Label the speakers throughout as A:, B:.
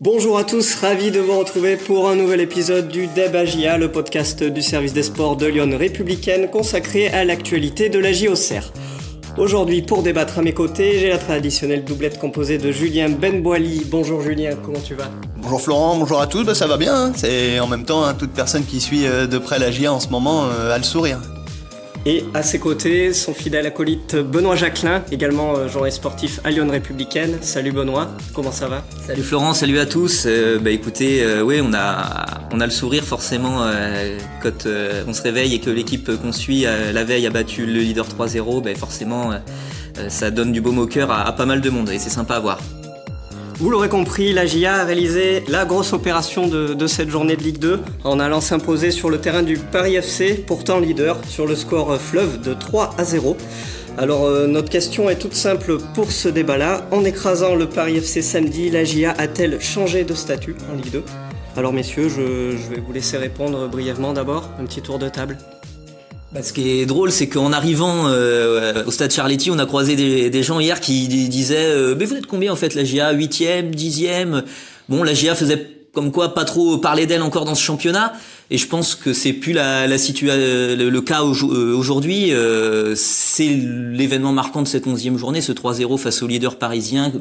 A: Bonjour à tous, ravi de vous retrouver pour un nouvel épisode du Debagia, le podcast du service des sports de Lyon républicaine consacré à l'actualité de la JOCR. Aujourd'hui, pour débattre à mes côtés, j'ai la traditionnelle doublette composée de Julien Benboili. Bonjour Julien, comment tu vas?
B: Bonjour Florent, bonjour à tous, bah, ça va bien. Hein. C'est en même temps hein, toute personne qui suit euh, de près la GIA en ce moment euh, a le sourire.
A: Et à ses côtés, son fidèle acolyte Benoît Jacquelin, également euh, journaliste sportif à Lyon Républicaine. Salut Benoît, comment ça va?
C: Salut Florent, salut à tous. Euh, bah écoutez, euh, oui, on a on a le sourire forcément quand on se réveille et que l'équipe qu'on suit la veille a battu le leader 3-0. Bah forcément, ça donne du baume au cœur à pas mal de monde et c'est sympa à voir.
A: Vous l'aurez compris, la GIA a réalisé la grosse opération de, cette journée de Ligue 2 en allant s'imposer sur le terrain du Paris FC, pourtant leader, sur le score fleuve de 3 à 0. Alors euh, notre question est toute simple pour ce débat-là. En écrasant le Paris FC samedi, la GIA a-t-elle changé de statut en Ligue 2 Alors messieurs, je, je vais vous laisser répondre brièvement d'abord, un petit tour de table.
C: Bah, ce qui est drôle, c'est qu'en arrivant euh, au stade Charletti, on a croisé des, gens hier qui disaient euh, Mais vous êtes combien en fait la GA 8e, 10e Bon, la GA faisait comme quoi pas trop parler d'elle encore dans ce championnat. Et je pense que c'est plus la, la situation, le, cas euh, aujourd'hui. c'est l'événement marquant de cette onzième journée, ce 3-0 face au leader parisien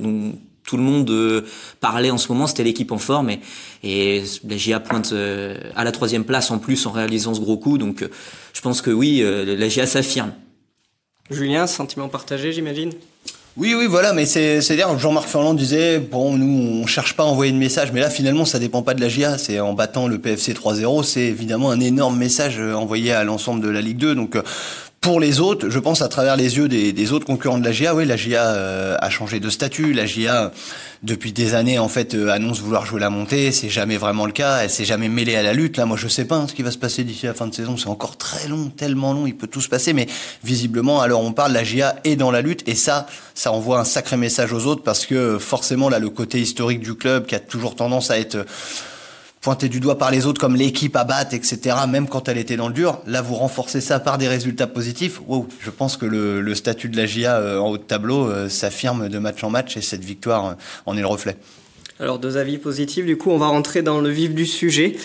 C: tout le monde euh, parlait en ce moment, c'était l'équipe en forme et, et la GIA pointe euh, à la troisième place en plus en réalisant ce gros coup. Donc euh, je pense que oui, la GIA s'affirme.
A: Julien, sentiment partagé j'imagine?
B: Oui, oui, voilà, mais c'est, c'est dire Jean-Marc Ferland disait, bon, nous, on cherche pas à envoyer de message, mais là, finalement, ça dépend pas de la GIA. C'est en battant le PFC 3-0, c'est évidemment un énorme message envoyé à l'ensemble de la Ligue 2. Donc, pour les autres, je pense à travers les yeux des, autres concurrents de la GIA, oui, la GIA euh, a changé de statut. La GIA, depuis des années, en fait, euh, annonce vouloir jouer la montée. C'est jamais vraiment le cas. Elle s'est jamais mêlée à la lutte. Là, moi, je sais pas hein, ce qui va se passer d'ici la fin de saison. C'est encore très long, tellement long. Il peut tout se passer, mais visiblement, alors on parle, la GIA est dans la lutte, et ça, ça envoie un sacré message aux autres parce que forcément, là, le côté historique du club qui a toujours tendance à être pointé du doigt par les autres comme l'équipe à battre, etc., même quand elle était dans le dur. Là, vous renforcez ça par des résultats positifs. Wow, je pense que le, statut de la GIA euh, en haut de tableau euh, s'affirme de match en match et cette victoire euh, en est le reflet.
A: Alors, deux avis positifs. Du coup, on va rentrer dans le vif du sujet.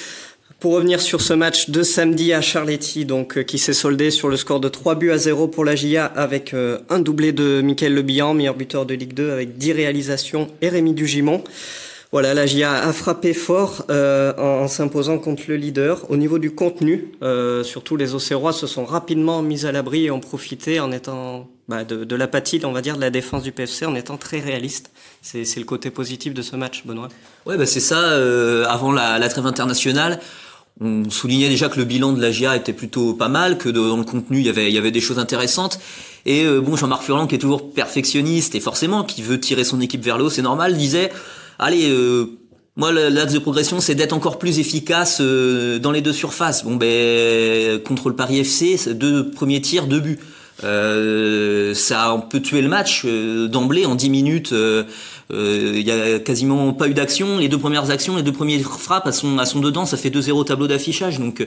A: Pour revenir sur ce match de samedi à Charletti, donc qui s'est soldé sur le score de 3 buts à 0 pour la GIA avec un doublé de Michael Lebihan, meilleur buteur de Ligue 2 avec 10 réalisations et Rémi Dugimon. Voilà, la GIA a frappé fort euh, en, s'imposant contre le leader. Au niveau du contenu, euh, surtout les Océrois se sont rapidement mis à l'abri et ont profité en étant bah, de, de l'apathie, on va dire, de la défense du PFC en étant très réaliste. C'est, le côté positif de ce match, Benoît.
C: Ouais, bah c'est ça. Euh, avant la, la trêve internationale, on soulignait déjà que le bilan de la GIA était plutôt pas mal, que dans le contenu il y avait, il y avait des choses intéressantes. Et bon, Jean-Marc Furlan, qui est toujours perfectionniste et forcément qui veut tirer son équipe vers le haut, c'est normal, disait allez, euh, moi, l'axe de progression, c'est d'être encore plus efficace euh, dans les deux surfaces. Bon, ben, contre le Paris FC, deux premiers tirs, deux buts. Euh, ça on peut tuer le match euh, d'emblée en 10 minutes. Il y a quasiment pas eu d'action. Les deux premières actions, les deux premières frappes, à son, à son dedans, ça fait 2-0 tableau d'affichage. Donc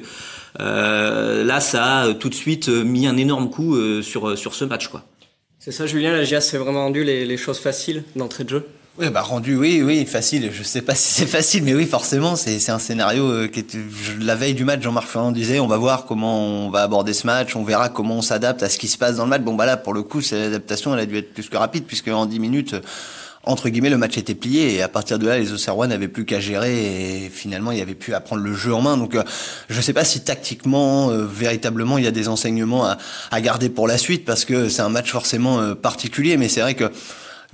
C: là, ça a tout de suite mis un énorme coup sur sur ce match, quoi.
A: C'est ça, Julien. La GIA s'est vraiment rendu les, les choses faciles d'entrée de jeu.
B: Oui, bah rendu, oui, oui, facile. Je sais pas si c'est facile, mais oui, forcément, c'est un scénario euh, qui est la veille du match. Jean-Marc Ferrand disait, on va voir comment on va aborder ce match, on verra comment on s'adapte à ce qui se passe dans le match. Bon, bah là, pour le coup, l'adaptation, elle a dû être plus que rapide, puisque en 10 minutes, entre guillemets, le match était plié et à partir de là, les Auxerrois n'avaient plus qu'à gérer et finalement, il y avait plus à prendre le jeu en main. Donc, euh, je sais pas si tactiquement, euh, véritablement, il y a des enseignements à, à garder pour la suite parce que c'est un match forcément particulier, mais c'est vrai que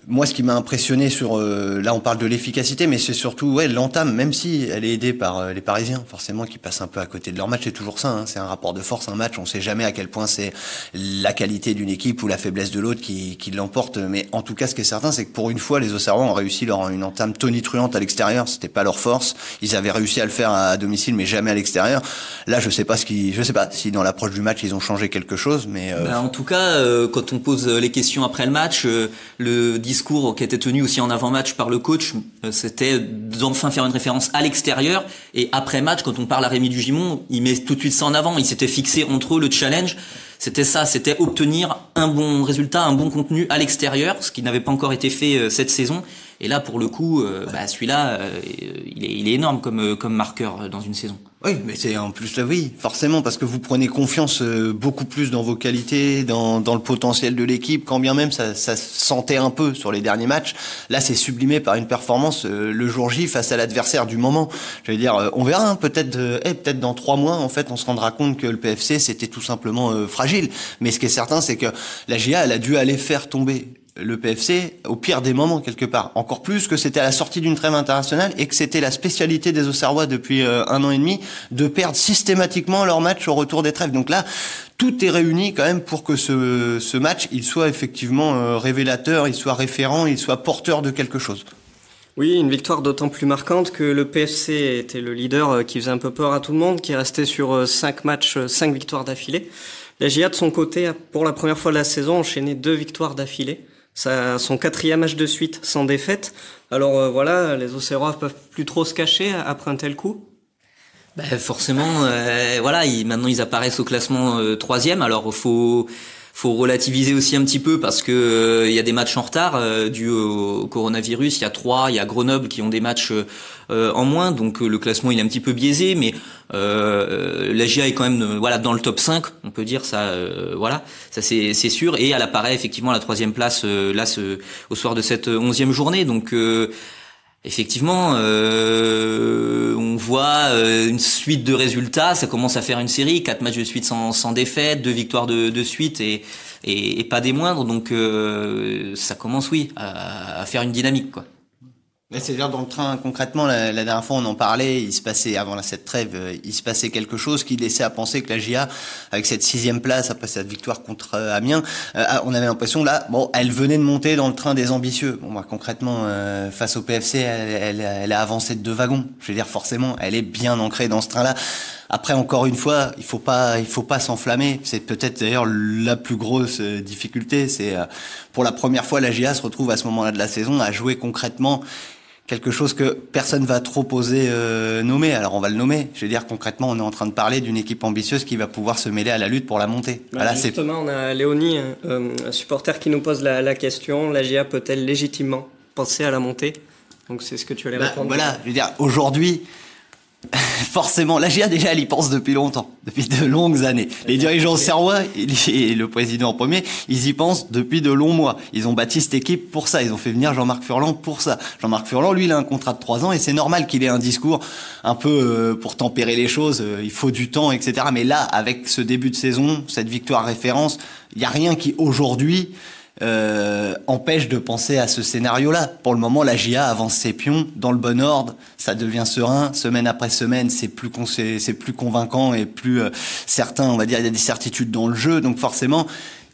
B: moi, ce qui m'a impressionné sur, euh, là, on parle de l'efficacité, mais c'est surtout, ouais, l'entame, même si elle est aidée par euh, les Parisiens, forcément, qui passent un peu à côté de leur match. C'est toujours ça, hein, c'est un rapport de force, un match. On sait jamais à quel point c'est la qualité d'une équipe ou la faiblesse de l'autre qui, qui l'emporte. Mais en tout cas, ce qui est certain, c'est que pour une fois, les Auxerrois ont réussi leur une entame tonitruante à l'extérieur. C'était pas leur force. Ils avaient réussi à le faire à, domicile, mais jamais à l'extérieur. Là, je sais pas ce qui, je sais pas si dans l'approche du match ils ont changé quelque chose, mais.
C: Euh... Bah, en tout cas, quand on pose les questions après le match, le discours qui était tenu aussi en avant-match par le coach, euh, c'était d'enfin faire une référence à l'extérieur. Et après match, quand on parle à Rémi Dugimon, il met tout de suite ça en avant. Il s'était fixé entre eux le challenge, c'était ça, c'était obtenir un bon résultat, un bon contenu à l'extérieur, ce qui n'avait pas encore été fait cette saison. Et là, pour le coup, bah, celui-là, il est, énorme comme marqueur dans une saison.
B: Oui, mais c'est en plus là, oui, forcément, parce que vous prenez confiance euh, beaucoup plus dans vos qualités, dans, dans le potentiel de l'équipe, quand bien même ça, ça sentait un peu sur les derniers matchs. Là, c'est sublimé par une performance euh, le jour J face à l'adversaire du moment. Je veux dire, euh, on verra, hein, peut-être, eh, peut-être dans trois mois, en fait, on se rendra compte que le PFC c'était tout simplement fragile. Mais ce qui est certain, c'est que la GIA, elle a dû aller faire tomber le PFC au pire des moments quelque part. Encore plus que c'était à la sortie d'une trêve internationale et que c'était la spécialité des Auxerrois depuis euh, un an et demi de perdre systématiquement leur match au retour des trêves. Donc là, tout est réuni quand même pour que ce, ce match, il soit effectivement euh, révélateur, il soit référent, il soit porteur de quelque chose.
A: Oui, une victoire d'autant plus marquante que le PFC était le leader euh, qui faisait un peu peur à tout le monde, qui restait sur cinq matchs, cinq victoires d'affilée. La GIA de son côté a pour la première fois de la saison enchaîné deux victoires d'affilée son quatrième match de suite sans défaite. Alors euh, voilà, les Auxerrois peuvent plus trop se cacher après un tel coup.
C: Ben forcément, euh, voilà, maintenant ils apparaissent au classement euh, troisième. Alors faut faut relativiser aussi un petit peu parce que euh, il y a des matchs en retard euh, dû au, coronavirus. Il y a trois, il y a Grenoble qui ont des matchs euh, en moins, donc le classement il est un petit peu biaisé, mais la GIA est quand même voilà dans le top 5, on peut dire ça, voilà, ça c'est sûr. Et elle apparaît effectivement à la troisième place là ce, au soir de cette onzième journée, donc effectivement, euh, on voit euh, une suite de résultats. Ça commence à faire une série, quatre matchs de suite sans, sans défaite, deux victoires de, suite et, et, et, pas des moindres. Donc euh, ça commence, oui, à, à faire une dynamique, quoi.
B: C'est-à-dire dans le train, concrètement, la, dernière fois on en parlait, il se passait, avant cette trêve, euh, il se passait quelque chose qui laissait à penser que la GIA, avec cette sixième place, après cette victoire contre euh, Amiens, euh, on avait l'impression là, bon, elle venait de monter dans le train des ambitieux. Bon, moi, concrètement, face au PFC, elle, elle, elle, a avancé de deux wagons. Je veux dire, forcément, elle est bien ancrée dans ce train-là. Après, encore une fois, il faut pas, il faut pas s'enflammer. C'est peut-être d'ailleurs la plus grosse difficulté. C'est pour la première fois, la GIA se retrouve à ce moment-là de la saison à jouer concrètement quelque chose que personne va trop oser euh, nommer. Alors on va le nommer. Je veux dire concrètement, on est en train de parler d'une équipe ambitieuse qui va pouvoir se mêler à la lutte pour la montée.
A: Bah, voilà, justement, on a Léonie, euh, un supporter qui nous pose la, la question la GIA peut-elle légitimement penser à la montée? Donc c'est ce que tu allais bah, répondre.
B: Voilà, je veux dire aujourd'hui forcément, la GIA déjà elle y pense depuis longtemps, depuis de longues années. Les dirigeants serrois et le président en premier, ils y pensent depuis de longs mois. Ils ont bâti cette équipe pour ça. Ils ont fait venir Jean-Marc Furlan pour ça. Jean-Marc Furlan, lui, il a un contrat de trois ans et c'est normal qu'il ait un discours un peu euh, pour tempérer les choses. Euh, il faut du temps, etc. Mais là, avec ce début de saison, cette victoire référence, il y a rien qui aujourd'hui euh, empêche de penser à ce scénario-là. Pour le moment, la GIA avance ses pions dans le bon ordre, ça devient serein, semaine après semaine, c'est plus c'est plus convaincant et plus euh, certain, on va dire, il y a des certitudes dans le jeu, donc forcément,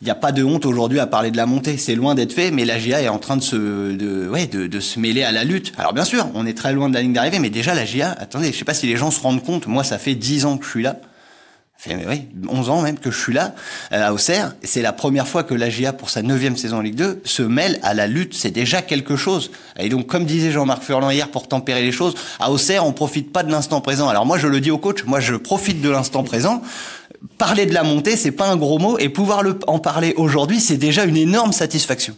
B: il n'y a pas de honte aujourd'hui à parler de la montée. C'est loin d'être fait, mais la GIA est en train de se, de, ouais, de, de, se mêler à la lutte. Alors bien sûr, on est très loin de la ligne d'arrivée, mais déjà la GIA, attendez, je sais pas si les gens se rendent compte, moi ça fait 10 ans que je suis là fait oui, 11 ans même que je suis là euh, à Auxerre. C'est la première fois que l'AGA, pour sa neuvième saison en Ligue 2, se mêle à la lutte. C'est déjà quelque chose. Et donc, comme disait Jean-Marc Furlan hier, pour tempérer les choses, à Auxerre, on profite pas de l'instant présent. Alors moi, je le dis au coach, moi, je profite de l'instant présent. Parler de la montée, c'est pas un gros mot, et pouvoir en parler aujourd'hui, c'est déjà une énorme satisfaction.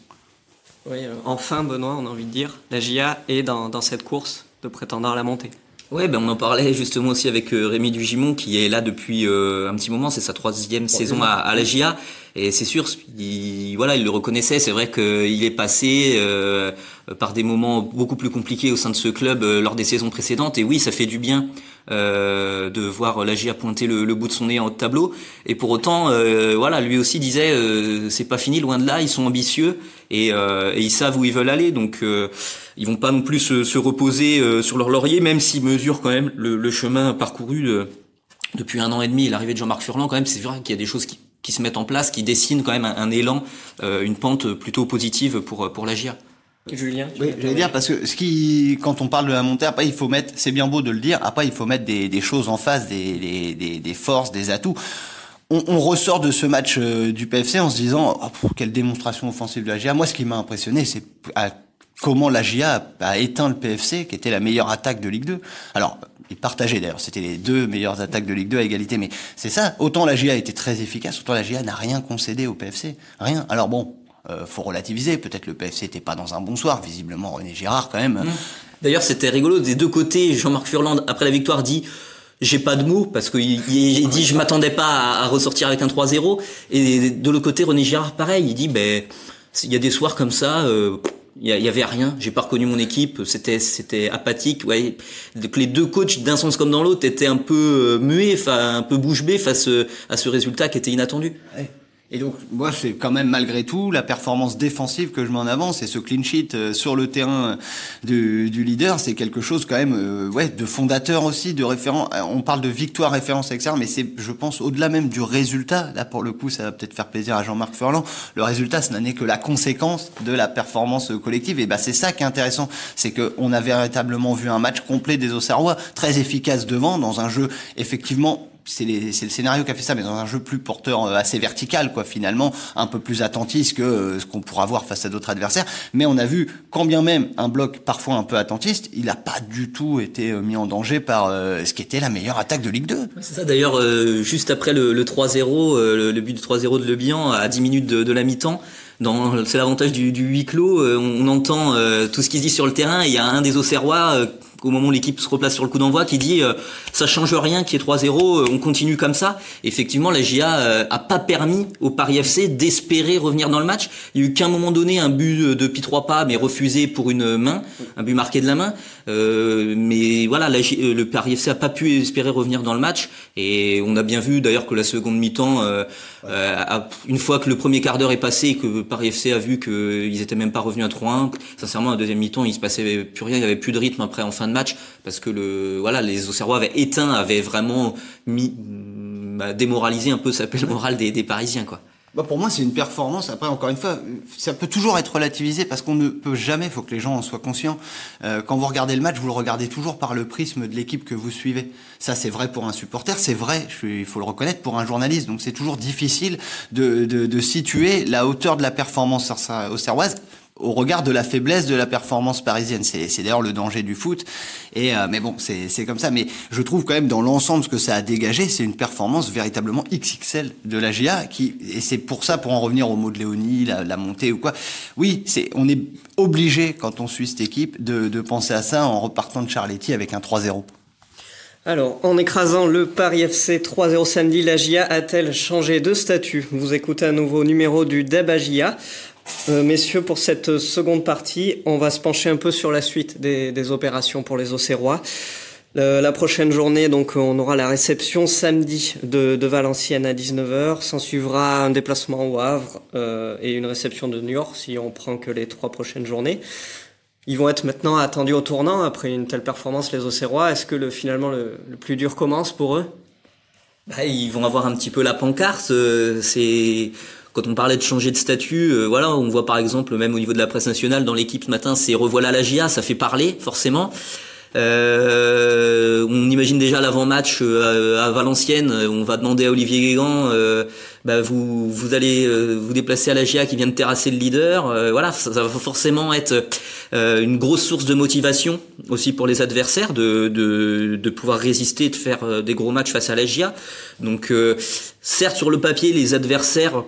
A: Oui, euh, enfin, Benoît, on a envie de dire, la GIA est dans, dans cette course de prétendant à la montée.
C: Ouais, ben on en parlait justement aussi avec euh, Rémi Dugimon qui est là depuis euh, un petit moment, c'est sa troisième saison à, à la GIA et c'est sûr, il, voilà, il le reconnaissait. C'est vrai qu'il est passé euh, par des moments beaucoup plus compliqués au sein de ce club lors des saisons précédentes et oui, ça fait du bien euh, de voir la GIA pointer le, le, bout de son nez en haut de tableau. Et pour autant, euh, voilà, lui aussi disait, euh, c'est pas fini, loin de là, ils sont ambitieux et, et ils savent où ils veulent aller. Donc, ils vont pas non plus se, se reposer sur leur laurier, même s'ils mesurent quand même le, le chemin parcouru depuis un an et demi. L'arrivée de Jean-Marc Furlan, quand même, c'est vrai qu'il y a des choses qui, qui, se mettent en place, qui dessinent quand même un, un élan, une pente plutôt positive pour pour la GIA.
A: Julien
B: Oui, j'allais dire parce que ce qui, quand on parle de la montée, après il faut mettre, c'est bien beau de le dire, après il faut mettre des, des choses en face, des, des, des, forces, des atouts. On, on, ressort de ce match euh, du PFC en se disant oh, quelle démonstration offensive de la GA. Moi, ce qui m'a impressionné, c'est comment la GIA a éteint le PFC, qui était la meilleure attaque de Ligue 2. Alors, ils partageaient d'ailleurs, c'était les deux meilleures attaques de Ligue 2 à égalité, mais c'est ça, autant la GIA était très efficace, autant la GIA n'a rien concédé au PFC, rien. Alors bon, euh, faut relativiser, peut-être le PFC n'était pas dans un bon soir, visiblement René Girard quand même. Mmh.
C: D'ailleurs, c'était rigolo. Des deux côtés, Jean-Marc Furland, après la victoire, dit j'ai pas de mots parce qu'il dit je m'attendais pas à, ressortir avec un 3-0 et de l'autre côté René Girard pareil il dit ben il y a des soirs comme ça euh, il y, avait rien, j'ai pas reconnu mon équipe, c'était c'était apathique. Ouais, les deux coachs d'un sens comme dans l'autre étaient un peu euh, muets, un peu bouche bée face euh, à ce résultat qui était inattendu.
B: Et donc, moi, c'est quand même malgré tout la performance défensive que je mets en avant, c'est ce clean sheet euh, sur le terrain du, du leader, c'est quelque chose quand même, euh, ouais, de fondateur aussi, de référent. Euh, on parle de victoire référence etc. mais c'est, je pense, au-delà même du résultat. Là, pour le coup, ça va peut-être faire plaisir à Jean-Marc Furlan. Le résultat, ce n'est que la conséquence de la performance collective. Et bah, c'est ça qui est intéressant, c'est que on a véritablement vu un match complet des Auxerrois, très efficace devant, dans un jeu effectivement c'est le scénario qui a fait ça, mais dans un jeu plus porteur euh, assez vertical, quoi, finalement, un peu plus attentiste que euh, ce qu'on pourra voir face à d'autres adversaires. Mais on a vu, quand bien même un bloc parfois un peu attentiste, il n'a pas du tout été euh, mis en danger par ce qui était la meilleure attaque de Ligue 2.
C: C'est ça, d'ailleurs, juste après le, le 3-0, le, but de 3-0 de Le à 10 minutes de, la mi-temps, c'est l'avantage du, du, huis clos, on, entend tout ce qui se dit sur le terrain, il y a un des Auxerrois au moment où l'équipe se replace sur le coup d'envoi, qui dit euh, ça change rien, qui est 3-0, euh, on continue comme ça. Effectivement, la GIA euh, a pas permis au Paris FC d'espérer revenir dans le match. Il y a eu qu'à un moment donné un but de pi trois pas, mais refusé pour une main, un but marqué de la main. mais voilà, le Paris FC a pas pu espérer revenir dans le match, et on a bien vu d'ailleurs que la seconde mi-temps, une fois que le premier quart d'heure est passé et que Paris FC a vu qu'ils étaient même pas revenus à 3-1, sincèrement, la deuxième mi-temps, il se passait plus rien, il y avait plus de rythme après en fin de match parce que le voilà les Auxerrois avaient éteint, avaient vraiment mis bah, démoralisé un peu ça le moral des, Parisiens quoi.
B: Bah pour moi, c'est une performance. Après, encore une fois, ça peut toujours être relativisé parce qu'on ne peut jamais, faut que les gens en soient conscients. Euh, quand vous regardez le match, vous le regardez toujours par le prisme de l'équipe que vous suivez. Ça, c'est vrai pour un supporter, c'est vrai, il faut le reconnaître, pour un journaliste. Donc, c'est toujours difficile de, de, de, situer la hauteur de la performance auxerroise au regard de la faiblesse de la performance parisienne. C'est d'ailleurs le danger du foot. Et euh, mais bon, c'est comme ça. Mais je trouve quand même dans l'ensemble ce que ça a dégagé, c'est une performance véritablement XXL de la GIA. Qui et c'est pour ça, pour en revenir au mot de Léonie, la, la montée ou quoi. Oui, c'est on est obligé quand on suit cette équipe de, penser à ça en repartant de Charletti avec un 3-0.
A: Alors, en écrasant le Paris FC 3-0 samedi, la GIA a-t-elle changé de statut? Vous écoutez un nouveau numéro du Dabagia. Euh, messieurs, pour cette seconde partie, on va se pencher un peu sur la suite des, opérations pour les Auxerrois. la prochaine journée, donc, on aura la réception samedi de, Valenciennes à 19h. S'en suivra un déplacement au Havre euh, et une réception de New York si on prend que les trois prochaines journées. Ils vont être maintenant attendus au tournant après une telle performance, les Auxerrois. Est-ce que le, finalement le, plus dur commence pour eux?
C: Bah, Ils vont avoir un petit peu la pancarte. Euh, c'est quand on parlait de changer de statut, euh, voilà, on voit par exemple même au niveau de la presse nationale dans l'équipe ce matin, c'est revoilà la GIA, ça fait parler forcément. Euh, on imagine déjà l'avant-match euh, à, Valenciennes. On va demander à Olivier Guégan, euh, bah vous vous allez vous déplacer à la GIA qui vient de terrasser le leader. voilà, ça, va forcément être une grosse source de motivation aussi pour les adversaires de de, de pouvoir résister, de faire des gros matchs face à la GIA. Donc certes sur le papier les adversaires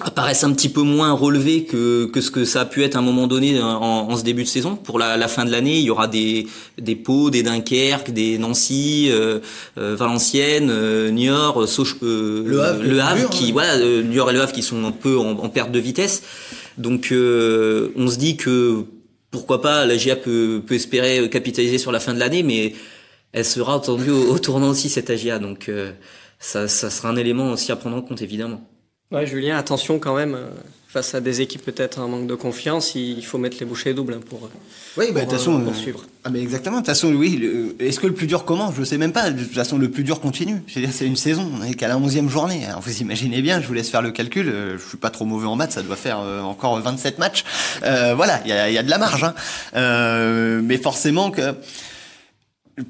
C: apparaissent un petit peu moins relevés que, que ce que ça a pu être à un moment donné en, en ce début de saison. Pour la, la, fin de l'année, il y aura des, des Pau, des Dunkerque, des Nancy, euh, euh Valenciennes, euh, Niort, euh,
B: le Havre,
C: le Havre qui, hein. voilà, Niort et le Havre qui sont un peu en, en perte de vitesse. Donc on se dit que pourquoi pas la GIA peut, peut espérer capitaliser sur la fin de l'année, mais elle sera attendue au, au tournant aussi cette AGA. Donc ça, ça sera un élément aussi à prendre en compte évidemment.
A: Ouais, Julien, attention quand même. Euh, face à des équipes peut-être un manque de confiance, il faut mettre les bouchées doubles hein, pour. Euh,
B: oui, bah, de toute façon, poursuivre. Ah, mais exactement. De toute façon, oui. Est-ce que le plus dur commence? Je sais même pas. De toute façon, le plus dur continue. C'est-à-dire, c'est une saison. On est qu'à la 11e journée. Alors, vous imaginez bien. Je vous laisse faire le calcul. Je suis pas trop mauvais en maths. Ça doit faire encore 27 matchs. Euh, voilà, il y a, y a, de la marge. Hein. Euh, mais forcément que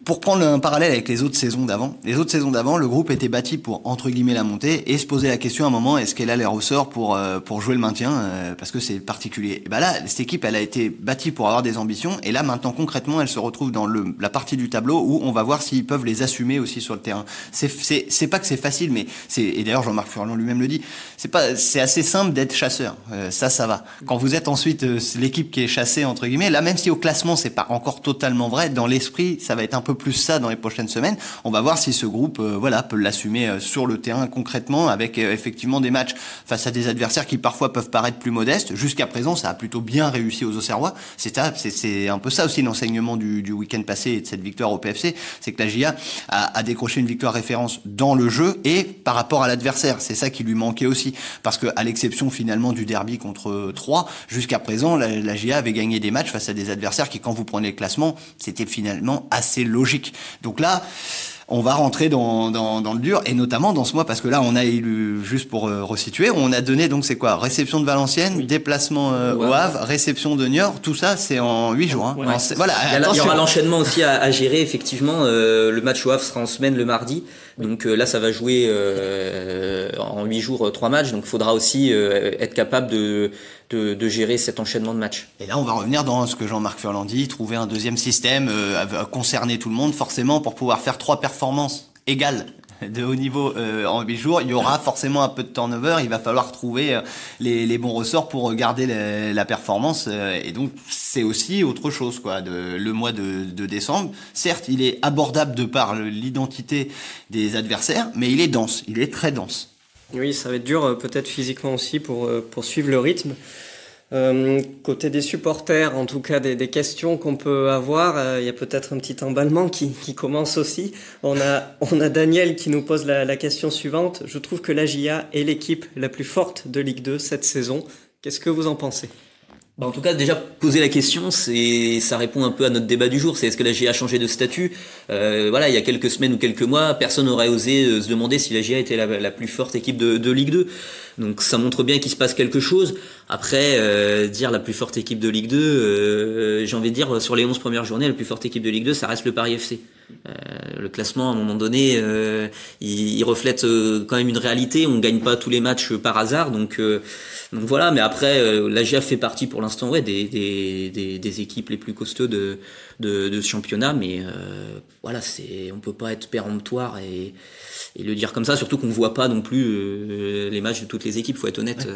B: pour prendre un parallèle avec les autres saisons d'avant, les autres saisons d'avant, le groupe était bâti pour entre guillemets la montée et se poser la question à un moment est-ce qu'elle a les ressorts pour euh, pour jouer le maintien euh, parce que c'est particulier. Et ben là, cette équipe, elle a été bâtie pour avoir des ambitions et là maintenant concrètement, elle se retrouve dans le la partie du tableau où on va voir s'ils peuvent les assumer aussi sur le terrain. C'est c'est c'est pas que c'est facile, mais c'est et d'ailleurs Jean-Marc Furlan lui-même le dit, c'est pas c'est assez simple d'être chasseur. Euh, ça, ça va. Quand vous êtes ensuite l'équipe qui est chassée entre guillemets, là même si au classement c'est pas encore totalement vrai, dans l'esprit, ça va être un peu plus ça dans les prochaines semaines. On va voir si ce groupe, euh, voilà, peut l'assumer euh, sur le terrain concrètement avec euh, effectivement des matchs face à des adversaires qui parfois peuvent paraître plus modestes. Jusqu'à présent, ça a plutôt bien réussi aux Auxerrois. C'est c'est un peu ça aussi l'enseignement du, du week-end passé et de cette victoire au PFC, c'est que la GIA a, a décroché une victoire référence dans le jeu et par rapport à l'adversaire. C'est ça qui lui manquait aussi, parce que à l'exception finalement du derby contre 3, jusqu'à présent, la, la GIA avait gagné des matchs face à des adversaires qui, quand vous prenez le classement, c'était finalement assez logique. Donc là, on va rentrer dans, dans, le dur et notamment dans ce mois parce que là on a élu juste pour euh, resituer on a donné donc c'est quoi? Réception de Valenciennes déplacement euh, au Havre. Réception de Niort tout ça c'est en huit jours hein.
C: voilà il y, aura l'enchaînement aussi à, gérer effectivement euh, le match au Havre sera en semaine le mardi. Donc là ça va jouer en huit jours trois matchs. Donc il faudra aussi être capable de de, de, gérer cet enchaînement de matchs.
B: Et là, on va revenir dans ce que Jean-Marc Furlan dit, trouver un deuxième système, euh, concerner tout le monde, forcément, pour pouvoir faire trois performances égales de haut niveau euh, en huit jours, il y aura forcément un peu de turnover. Il va falloir trouver euh, les, les, bons ressorts pour garder la performance. Euh, et donc, c'est aussi autre chose, quoi. De, le mois de, de, décembre, certes, il est abordable de par l'identité des adversaires, mais il est dense. Il est très dense.
A: Oui, ça va être dur, peut-être physiquement aussi, pour, pour suivre le rythme. Euh, côté des supporters, en tout cas des, questions qu'on peut avoir, euh, il y a peut-être un petit emballement qui, commence aussi. On a, Daniel qui nous pose la, la question suivante. Je trouve que la GIA est l'équipe la plus forte de Ligue 2 cette saison. Qu'est-ce que vous en pensez?
C: Bah en tout cas, déjà poser la question, c'est ça répond un peu à notre débat du jour. C'est est-ce que la GIA a changé de statut? Euh, Voilà, il y a quelques semaines ou quelques mois, personne n'aurait osé euh, se demander si la GIA était la, plus forte équipe de, de, Ligue 2. Donc ça montre bien qu'il se passe quelque chose. Après, euh, dire la plus forte équipe de Ligue 2, euh, j'ai envie de dire sur les 11 premières journées, la plus forte équipe de Ligue 2, ça reste le Paris FC. Euh, le classement, à un moment donné, euh, il, il, reflète euh, quand même une réalité. On gagne pas tous les matchs par hasard, donc, donc voilà. Mais après, la GIA fait partie pour l'instant, ouais, des, des, des, des, équipes les plus costauds de, de, de ce championnat. Mais voilà, c'est, on peut pas être péremptoire et, et le dire comme ça. Surtout qu'on voit pas non plus les matchs de toutes les équipes. Faut être honnête.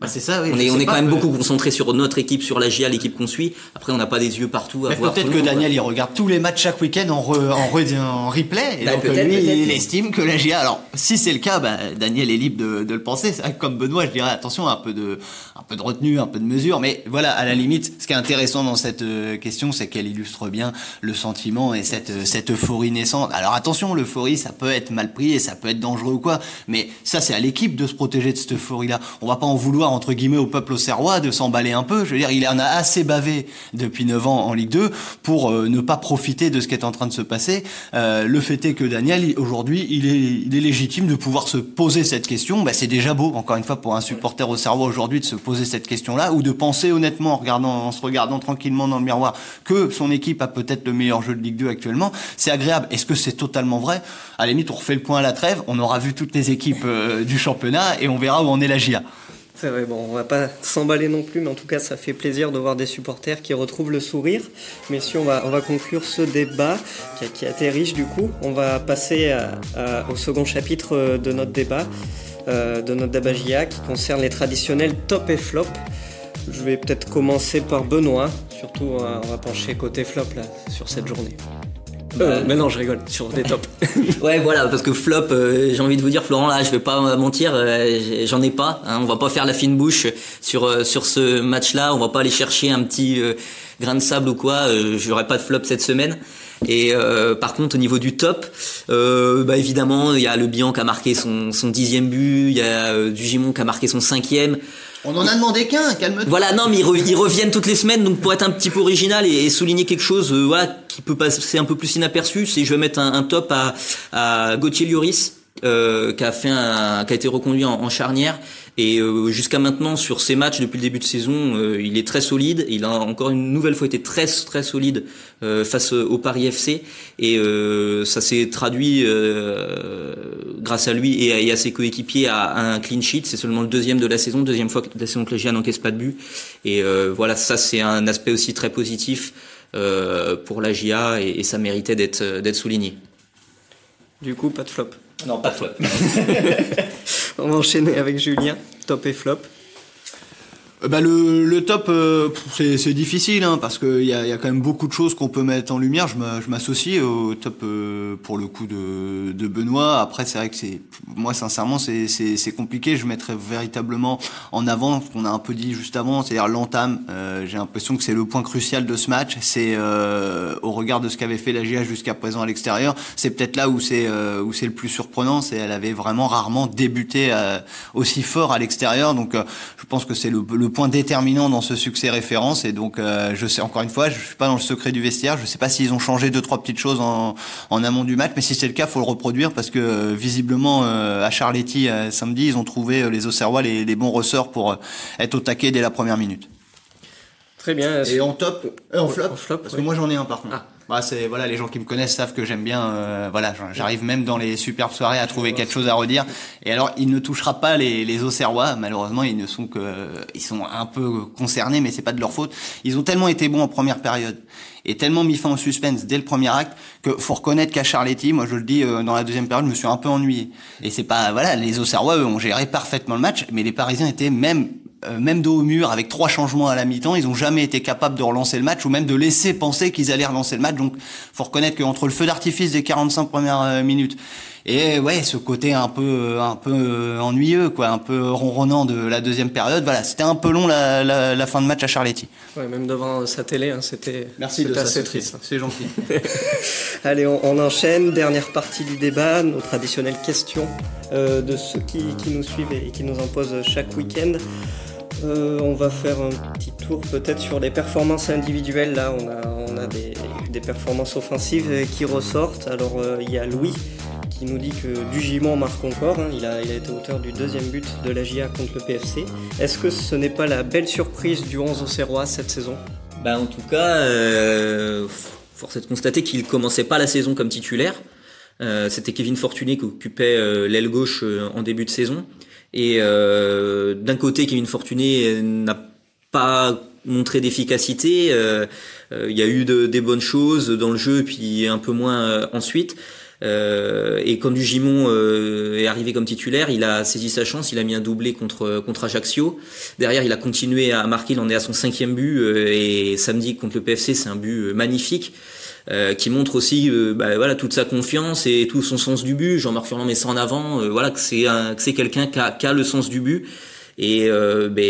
B: Bah c'est ça, oui.
C: On est, on est quand même beaucoup concentré sur notre équipe, sur la GIA, l'équipe qu'on suit. Après, on n'a pas des yeux partout à voir.
B: Peut-être que Daniel, il regarde tous les matchs chaque week-end en, re, en, re, en, replay. Et bah, donc, lui, il estime que la GIA. Alors, si c'est le cas, bah, Daniel est libre de, de le penser. Comme Benoît, je dirais, attention, un peu de, un peu de retenue, un peu de mesure. Mais voilà, à la limite, ce qui est intéressant dans cette euh, question, c'est qu'elle illustre bien le sentiment et cette, euh, cette euphorie naissante. Alors, attention, l'euphorie, ça peut être mal pris et ça peut être dangereux ou quoi. Mais ça, c'est à l'équipe de se protéger de cette euphorie-là. On va pas en vouloir entre guillemets au peuple auxerrois de s'emballer un peu. Je veux dire, il en a assez bavé depuis 9 ans en Ligue 2 pour euh, ne pas profiter de ce qui est en train de se passer. Euh, le fait est que Daniel, aujourd'hui, il est, légitime de pouvoir se poser cette question. Bah, c'est déjà beau, encore une fois, pour un supporter auxerrois aujourd'hui de se poser cette question-là ou de penser honnêtement en, regardant, se regardant tranquillement dans le miroir que son équipe a peut-être le meilleur jeu de Ligue 2 actuellement. C'est agréable. Est-ce que c'est totalement vrai? À la limite, on refait le point à la trêve. On aura vu toutes les équipes euh, du championnat et on verra où en est la GIA.
A: C'est vrai, bon, on va pas s'emballer non plus, mais en tout cas, ça fait plaisir de voir des supporters qui retrouvent le sourire. Mais si on va, on va conclure ce débat qui qui du coup, on va passer au second chapitre de notre débat, euh, de notre débat GIA, qui concerne les traditionnels top et flop. Je vais peut-être commencer par Benoît, surtout on va, on va pencher côté flop sur cette journée. Euh, mais non, je rigole, sur des tops.
C: ouais, voilà, parce que flop, euh, j'ai envie de vous dire, Florent, là, je vais pas mentir, euh, j'en ai pas. Hein, on va pas faire la fine bouche sur euh, sur ce match-là. On va pas aller chercher un petit euh, grain de sable ou quoi. J'aurai pas de flop cette semaine. Et par contre, au niveau du top, bah évidemment, il y a le Bian qui a marqué son, son dixième but, il y a Dugimon qui a marqué son cinquième.
B: On en a demandé qu'un, calme-toi.
C: Voilà, non, mais ils, reviennent toutes les semaines, donc pour être un petit peu original et, souligner quelque chose, euh, voilà, qui peut passer un peu plus inaperçu, c'est je vais mettre un, un top à, à Gauthier Lloris, euh, qui a fait un, qui a été reconduit en, en charnière Et euh, jusqu'à maintenant, sur ces matchs depuis le début de saison, euh, il est très solide. Il a encore une nouvelle fois été très très solide euh, face au Paris FC. Et ça s'est traduit grâce à lui et à, ses coéquipiers à, un clean sheet. C'est seulement le deuxième de la saison, deuxième fois que la saison que les n'encaisse pas de but. Et voilà, ça c'est un aspect aussi très positif pour la GIA et, et ça méritait d'être d'être souligné.
A: Du coup, pas de flop.
C: Non, pas de flop.
A: On va enchaîner avec Julien, top et flop.
B: Euh, bah le, le top, euh, c'est difficile hein, parce qu'il y a, y a quand même beaucoup de choses qu'on peut mettre en lumière. Je m'associe au top euh, pour le coup de, de Benoît. Après, c'est vrai que c'est moi sincèrement c'est compliqué. Je mettrais véritablement en avant ce qu'on a un peu dit juste avant, c'est-à-dire l'entame. J'ai l'impression que c'est le point crucial de ce match. C'est au regard de ce qu'avait fait la GA jusqu'à présent à l'extérieur, c'est peut-être là où c'est où c'est le plus surprenant. C'est elle avait vraiment rarement débuté aussi fort à l'extérieur. Donc je pense que c'est le, le point déterminant dans ce succès référence. Et donc, euh, je sais encore une fois, je suis pas dans le secret du vestiaire. Je sais pas s'ils ont changé deux trois petites choses en, en amont du match, mais si c'est le cas, faut le reproduire parce que euh, visiblement euh, à Charletti samedi, ils ont trouvé les Auxerrois les, les bons ressorts pour être au taquet dès la première minute.
A: Très bien.
B: Et en top, en flop, flop parce que moi j'en ai un par contre. Ah. Bah, c'est voilà, les gens qui me connaissent savent que j'aime bien. Euh, voilà, j'arrive même dans les superbes soirées à trouver quelque chose à redire. Et alors, il ne touchera pas les, les Auxerrois. Malheureusement, ils ne sont que, ils sont un peu concernés, mais c'est pas de leur faute. Ils ont tellement été bons en première période et tellement mis fin au suspense dès le premier acte que faut reconnaître qu'à Charletti, moi je le dis euh, dans la deuxième période, je me suis un peu ennuyé. Et c'est pas voilà, les Auxerrois eux ont géré parfaitement le match, mais les Parisiens étaient même euh, même dos au mur avec trois changements à la mi-temps, ils ont jamais été capables de relancer le match ou même de laisser penser qu'ils allaient relancer le match. Donc, faut reconnaître qu'entre le feu d'artifice des 45 premières euh, minutes et ouais, ce côté un peu un peu ennuyeux, quoi, un peu ronronnant de la deuxième période. Voilà, c'était un peu long la, la, la, fin de match à Charletti.
A: Ouais, même devant sa télé, hein, c'était
B: Merci de
A: assez triste.
B: C'est gentil.
A: Allez, on, on, enchaîne. Dernière partie du débat, nos traditionnelles questions euh, de ceux qui, qui, nous suivent et qui nous imposent chaque week-end. Euh, on va faire un petit tour peut-être sur les performances individuelles. Là, on a, on a des, des performances offensives qui ressortent. Alors, euh, il y a Louis qui nous dit que Dugimon marque encore. Hein. Il, a, été auteur du deuxième but de la GIA contre le PFC. Est-ce que ce n'est pas la belle surprise du 11 Auxerrois cette saison?
C: Bah, En tout cas, euh, force est de constater qu'il commençait pas la saison comme titulaire. Euh, C'était Kevin Fortuné qui occupait euh, l'aile gauche en début de saison. Et d'un côté, Kevin Fortuné n'a pas montré d'efficacité. Il y a eu de, des bonnes choses dans le jeu, puis un peu moins ensuite. Euh, et quand Dugimon euh, est arrivé comme titulaire, il a saisi sa chance, il a mis un doublé contre contre Ajaccio. Derrière, il a continué à marquer, il en est à son cinquième but. Euh, et samedi contre le PFC, c'est un but magnifique. qui montre aussi bah, voilà toute sa confiance et tout son sens du but. Jean-Marc Furlan met ça en avant, voilà que c'est que c'est quelqu'un qui a, qui a, le sens du but et ben,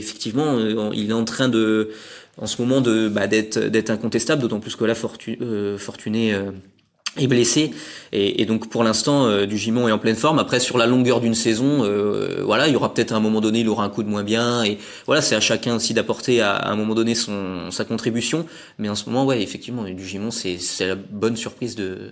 C: effectivement il est en train de en ce moment de bah, d'être d'être incontestable, d'autant plus que là Fortu, Fortuné est blessé. Et, et, donc pour l'instant euh, du Gimon est en pleine forme. Après sur la longueur d'une saison euh, voilà il y aura peut-être un moment donné il aura un coup de moins bien. Et voilà c'est à chacun aussi d'apporter à, à, un moment donné son sa contribution. Mais en ce moment ouais effectivement du Gimon c'est c'est la bonne surprise de,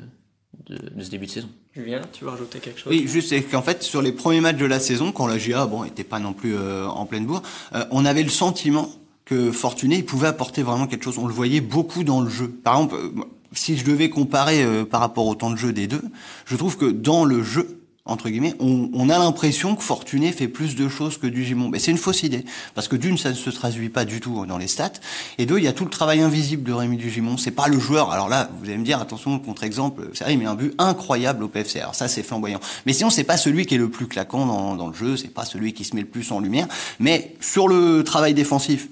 C: de, de ce début de saison.
A: Julien tu veux rajouter quelque chose?
B: Oui juste c'est qu'en fait sur les premiers matchs de la saison quand la GA bon était pas non plus euh, en pleine bourre euh, on avait le sentiment que Fortuné il pouvait apporter vraiment quelque chose. On le voyait beaucoup dans le jeu. Par exemple euh, si je devais comparer euh, par rapport au temps de jeu des deux, je trouve que dans le jeu, entre guillemets, on, on a l'impression que Fortuné fait plus de choses que du Gimon. Mais c'est une fausse idée, parce que d'une, ça ne se traduit pas du tout dans les stats, et deux, il y a tout le travail invisible de Rémi Dugimon. C'est pas le joueur. Alors là, vous allez me dire, attention, contre-exemple, c'est vrai, il met un but incroyable au PFC. Alors ça, c'est flamboyant. Mais sinon, c'est pas celui qui est le plus claquant dans, dans le jeu, c'est pas celui qui se met le plus en lumière. Mais sur le travail défensif,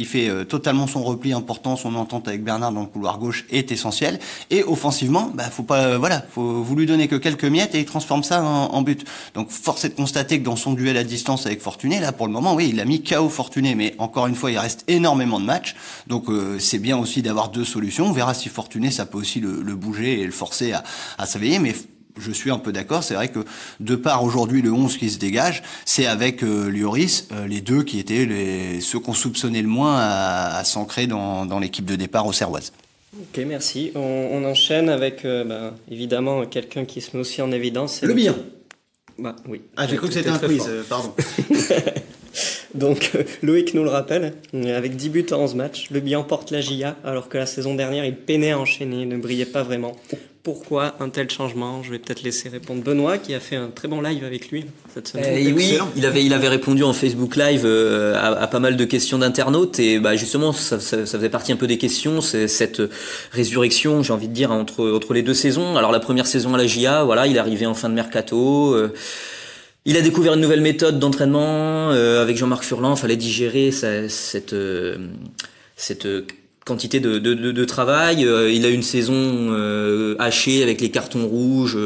B: il fait euh, totalement son repli important, son entente avec Bernard dans le couloir gauche est essentiel. Et offensivement, bah faut pas, euh, voilà, faut vous lui donner que quelques miettes et il transforme ça en, en, but. Donc force est de constater que dans son duel à distance avec Fortuné, là pour le moment, oui, il a mis KO Fortuné, mais encore une fois, il reste énormément de matchs. Donc euh, c'est bien aussi d'avoir deux solutions. On verra si Fortuné, ça peut aussi le, le bouger et le forcer à, à s'éveiller, mais je suis un peu d'accord. C'est vrai que de part aujourd'hui le 11 qui se dégage, c'est avec euh, Lioris euh, les deux qui étaient les, ceux qu'on soupçonnait le moins à, à s'ancrer dans, dans l'équipe de départ au Serroise.
A: Ok, merci. On, on enchaîne avec euh, bah, évidemment quelqu'un qui se met aussi en évidence.
B: Le bien.
A: Bah oui.
B: Ah, j'ai cru que c'était un quiz, euh, pardon.
A: Donc Loïc nous le rappelle, avec 10 buts en 11 matchs, le bilan porte la GIA, alors que la saison dernière il peinait à enchaîner, ne brillait pas vraiment. Pourquoi un tel changement? Je vais peut-être laisser répondre Benoît qui a fait un très bon live avec lui cette semaine.
C: Eh oui, il avait, il avait répondu en Facebook Live euh, à, pas mal de questions d'internautes et bah justement ça, ça, ça, faisait partie un peu des questions, c'est cette résurrection, j'ai envie de dire entre entre les deux saisons. Alors la première saison à la GIA, voilà, il est arrivé en fin de mercato. Euh, il a découvert une nouvelle méthode d'entraînement euh, avec Jean-Marc Furlan. Fallait digérer cette euh, cette quantité de, travail. Euh, il a une saison hachée avec les cartons rouges.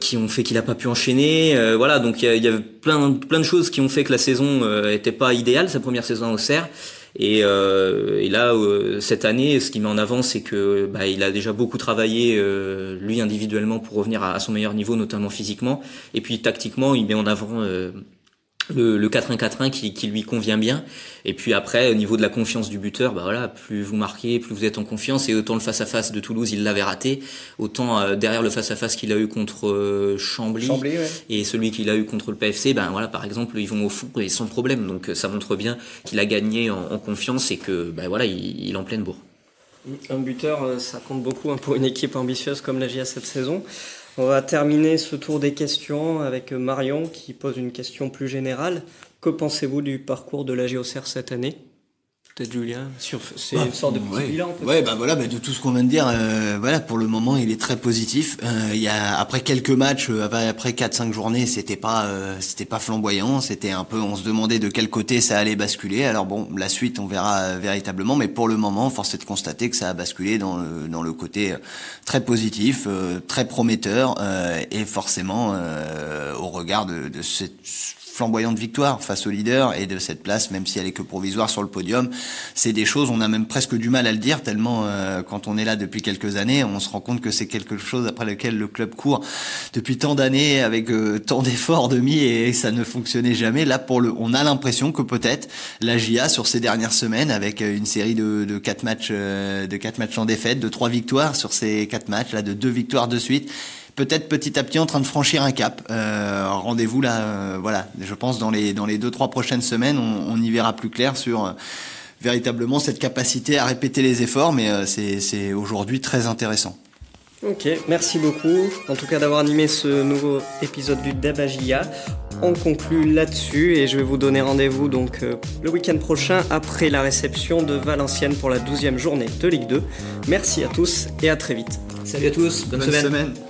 C: qui ont fait qu'il n'a pas pu enchaîner. voilà, donc il y, a, plein, de choses qui ont fait que la saison n'était pas idéale, sa première saison au Serre. Et, euh, et là, euh, cette année, ce qui met en avant, c'est que bah, il a déjà beaucoup travaillé euh, lui individuellement pour revenir à, son meilleur niveau, notamment physiquement. Et puis tactiquement, il met en avant le, le 4-1-4-1 qui, qui, lui convient bien. Et puis après, au niveau de la confiance du buteur, bah voilà, plus vous marquez, plus vous êtes en confiance. Et autant le face-à-face de Toulouse, il l'avait raté, autant euh, derrière le face-à-face qu'il a eu contre euh, Chambly,
A: Chambly ouais.
C: et celui qu'il a eu contre le PFC, ben voilà, par exemple, ils vont au fond et sans problème. Donc euh, ça montre bien qu'il a gagné en, en, confiance et que ben voilà, il, il est en pleine bourre.
A: Un buteur, ça compte beaucoup hein, pour une équipe ambitieuse comme la GIA cette saison. On va terminer ce tour des questions avec Marion qui pose une question plus générale. Que pensez-vous du parcours de la GOCR cette année? Peut-être Julien, c'est bah, une sorte de petit
B: ouais.
A: bilan.
B: Ouais, bah voilà, bah de tout ce qu'on vient de dire, euh, voilà, pour le moment, il est très positif. Euh, il y a après quelques matchs, euh, après 4-5 journées, c'était pas, euh, c'était pas flamboyant, c'était un peu, on se demandait de quel côté ça allait basculer. Alors bon, la suite, on verra euh, véritablement, mais pour le moment, force est de constater que ça a basculé dans le, dans le côté très positif, très prometteur, et forcément, au regard de, de cette flamboyante victoire face au leader et de cette place, même si elle est que provisoire sur le podium, c'est des choses, on a même presque du mal à le dire, tellement euh, quand on est là depuis quelques années, on se rend compte que c'est quelque chose après lequel le club court depuis tant d'années, avec euh, tant d'efforts de mis et ça ne fonctionnait jamais. Là, pour le, on a l'impression que peut-être la GIA sur ces dernières semaines, avec une série de, de quatre matchs, euh, de quatre matchs en défaite, de trois victoires sur ces quatre matchs, là, de deux victoires de suite, peut-être petit à petit en train de franchir un cap. Euh, Rendez-vous là, euh, voilà. Je pense dans les dans les deux trois prochaines semaines, on, on y verra plus clair sur euh, véritablement cette capacité à répéter les efforts. Mais euh, c'est aujourd'hui très intéressant.
A: Ok, merci beaucoup en tout cas d'avoir animé ce nouveau épisode du Dabagia. On conclut là-dessus et je vais vous donner rendez-vous donc euh, le week-end prochain après la réception de Valenciennes pour la 12e journée de Ligue 2. Merci à tous et à très vite.
C: Salut à tous, bonne, bonne semaine. semaine.